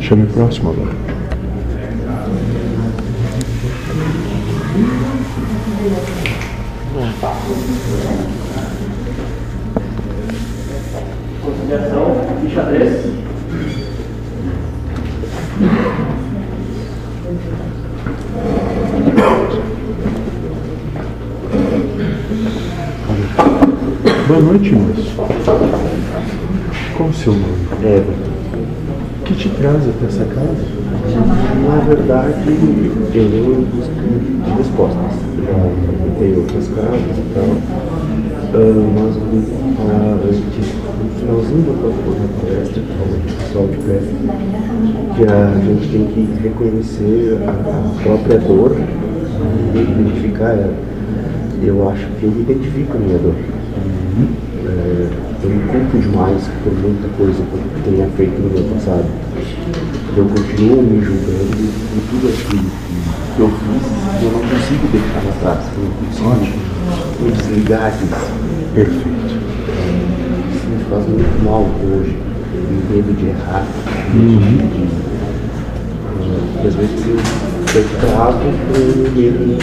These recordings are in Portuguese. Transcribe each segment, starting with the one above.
Chame o próximo agora. Conciliação de xadrez. Boa noite, moço. Qual o seu nome? Everton. O que te traz até essa casa? Na verdade, eu venho em busca de respostas. Já frequentei outras casas e tal. Ah, mas eu vim falar antes, no finalzinho da da palestra, principalmente o pessoal de pé, que a gente tem que reconhecer a, a própria dor e identificar ela. Eu acho que eu identifico a minha dor. Culpo demais por muita coisa que eu tenha feito no meu passado. Eu continuo me julgando por tudo aquilo que eu fiz e eu não consigo deixar atrás. Eu não consigo me desligar disso. Perfeito. Isso me faz muito mal hoje. O medo de errar. de, eh, e às vezes eu, eu travo com o medo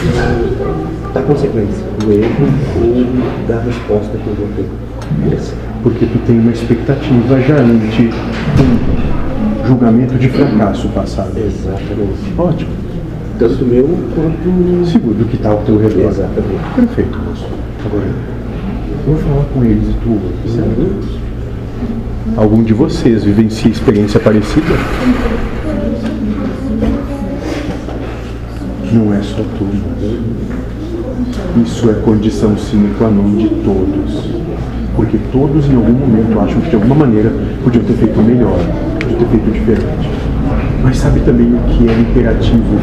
da consequência, do erro ou da resposta que eu vou ter. Essa. Porque tu tem uma expectativa já ante um julgamento de fracasso passado. Exatamente. Ótimo. Tanto meu quanto. Seguro do que está ao teu redor. Exatamente. Perfeito, moço. Agora, eu vou falar com eles e tu certo? Algum de vocês vivencia experiência parecida? Não é só tu. não. Isso é condição sine qua non de todos. Porque todos em algum momento acham que de alguma maneira podiam ter feito melhor, podiam ter feito diferente. Mas sabe também o que é imperativo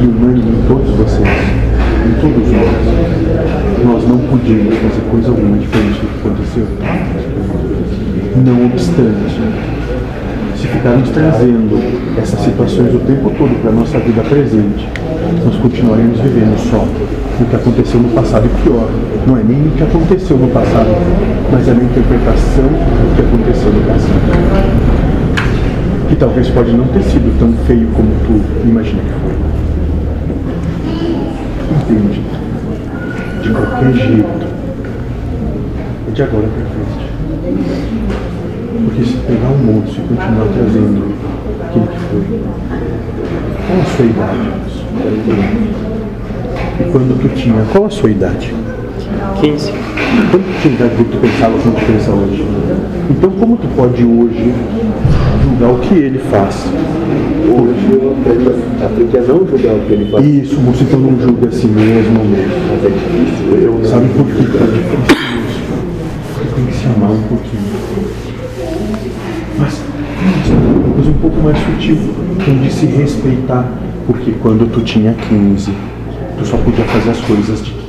e unânime em todos vocês? Em todos nós. Nós não podíamos fazer coisa alguma diferente do que aconteceu. Não obstante, se ficarmos trazendo essas situações o tempo todo para a nossa vida presente, nós continuaremos vivendo só o que aconteceu no passado e pior, não é nem o que aconteceu no passado, mas é na interpretação do que aconteceu no passado. Que talvez pode não ter sido tão feio como tu imagina que foi. Entende? De qualquer jeito. É de agora para frente. Porque se pegar um monstro e continuar trazendo aquilo que foi, qual a sua idade? E quando tu tinha, qual a sua idade? 15. Quando tu tinha idade que tu pensava como tu pensa hoje? Então como tu pode hoje julgar o que ele faz? Hoje eu aprendo, aprendi a não julgar o que ele faz. Isso, moço, então não julga a si mesmo. Mas é difícil. Eu Sabe por que tá difícil isso? Você tem que se amar um pouquinho. Mas uma coisa um pouco mais sutil, tem de se respeitar. Porque quando tu tinha 15, tu só podia fazer as coisas de 15.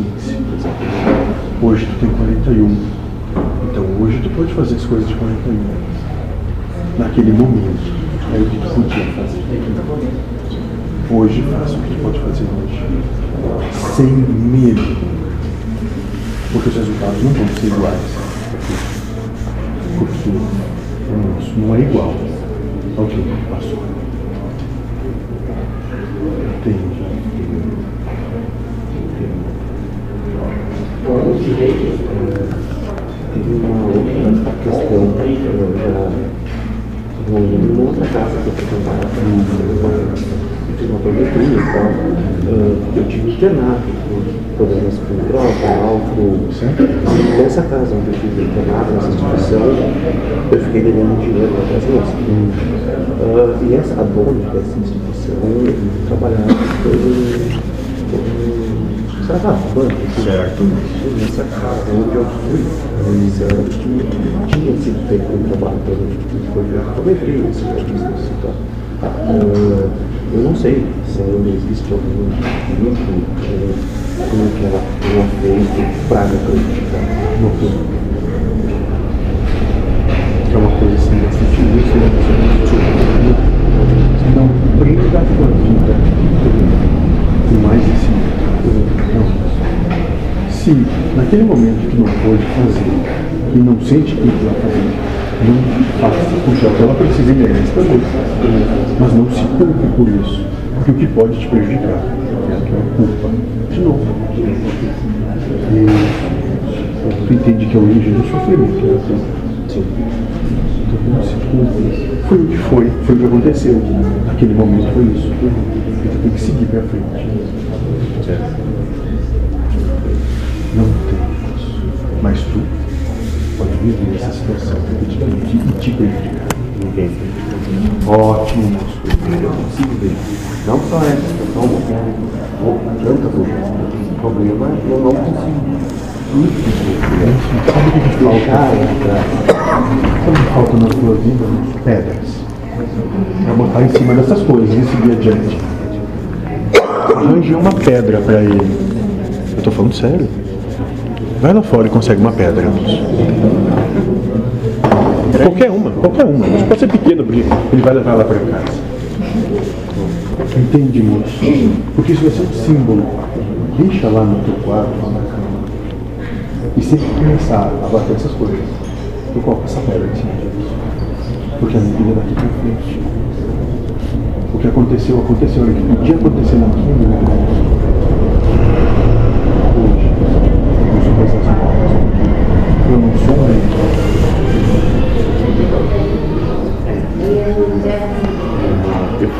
Hoje tu tem 41. Então hoje tu pode fazer as coisas de 41. Naquele momento, era o que tu podia fazer. Hoje faça o que tu pode fazer hoje. Sem medo. Porque os resultados não vão ser iguais. Porque o nosso não é igual ao que o passou. Entende? Teve uma outra questão que eu já numa outra casa que eu frequentava, eu fiz uma prometura e tal. Eu tive internado por problemas com droga, álcool. E nessa casa onde eu tive internado, nessa instituição, eu fiquei devendo dinheiro para as moças. Ah, e essa, a dona dessa instituição trabalhava Saravana, certo. Nessa casa onde eu fui, disseram que tinha sido feito um trabalho todo tipo de. Ah, eu não sei se ainda existe algum grupo eh, como que ela para me prejudicar. Não sei. Que é uma coisa assim bastante difícil, né? Não prenda a tua vida mais. Não. Naquele momento tu não pôde fazer e não sente que vai fazer, Não faça, puxa, ela precisa e merece também. Mas não se culpe por isso. Porque o que pode te prejudicar é a tua culpa. De novo. E tu entende que é a origem do sofrimento. É assim. Sim. Então não se culpe. Foi o que foi, foi o que aconteceu. Naquele momento foi isso. E tu tem que seguir pra frente. Não tem isso. Mas tu pode viver essa situação repetidamente e te prejudicar. Entendo. Ótimo, moço. Eu consigo ver. Não só essa questão, ou tanta coisa. O problema é que eu não consigo. Sabe que falta? Na tua vida? Pedras. É botar em cima dessas coisas e seguir adiante. Arranje uma pedra pra ele. Eu tô falando sério. Vai lá fora e consegue uma pedra. Qualquer uma, qualquer uma. Mas pode ser pequena, porque ele vai levar lá pra casa. Entende, moço? Porque isso vai ser um símbolo. Deixa lá no teu quarto, lá na cama. E sempre começar a bater essas coisas, eu coloco essa pedra cima disso. Porque a minha vida daqui pra frente. O que aconteceu, aconteceu. O que podia acontecer naquilo, hoje,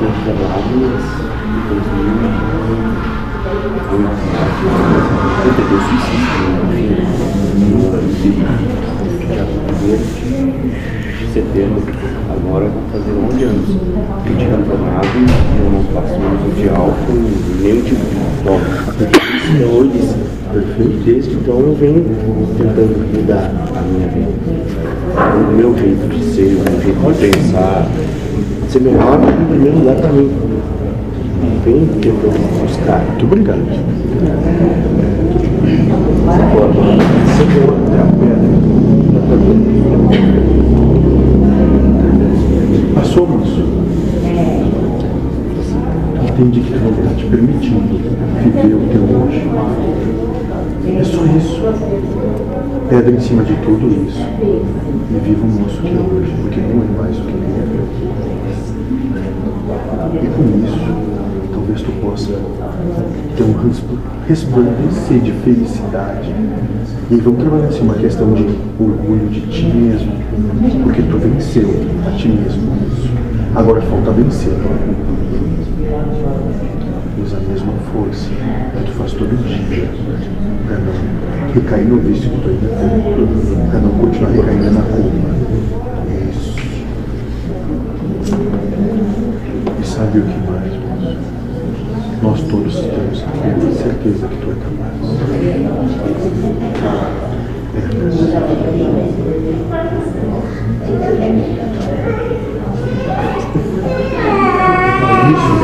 Eu fui trabalhar em 2008, tentei suicídio, enfim, já primeiro de setembro, agora vai fazer 11 anos. Eu tinha tomado, eu não passo uso de álcool, nenhum tipo de toque. Hoje, perfeito, desde então eu venho tentando mudar a minha vida. O meu jeito de ser, o meu jeito de pensar, ser melhor em primeiro lugar para mim. Vem tentando buscar. Muito obrigado. Moço. Entende que não está te permitindo viver o teu hoje. É só isso. Pedra em cima de tudo isso. E viva o moço que é hoje, porque não é mais o que é. E com isso, talvez tu possa ter um resp- resplandecer de felicidade. E vamos trabalhar assim uma questão de orgulho de ti mesmo, porque tu venceu a ti mesmo. Agora falta vencer. Força tu faz todo dia para não recair no vício que tu ainda tem, para não continuar recaindo na culpa. Isso. E sabe o que mais? Nós todos temos a certeza que tu é capaz.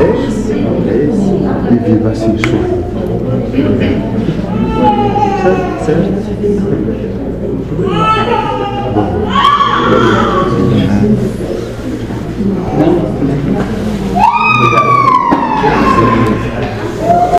É isso. E viva assim, sorrindo. Certo? certo. Não.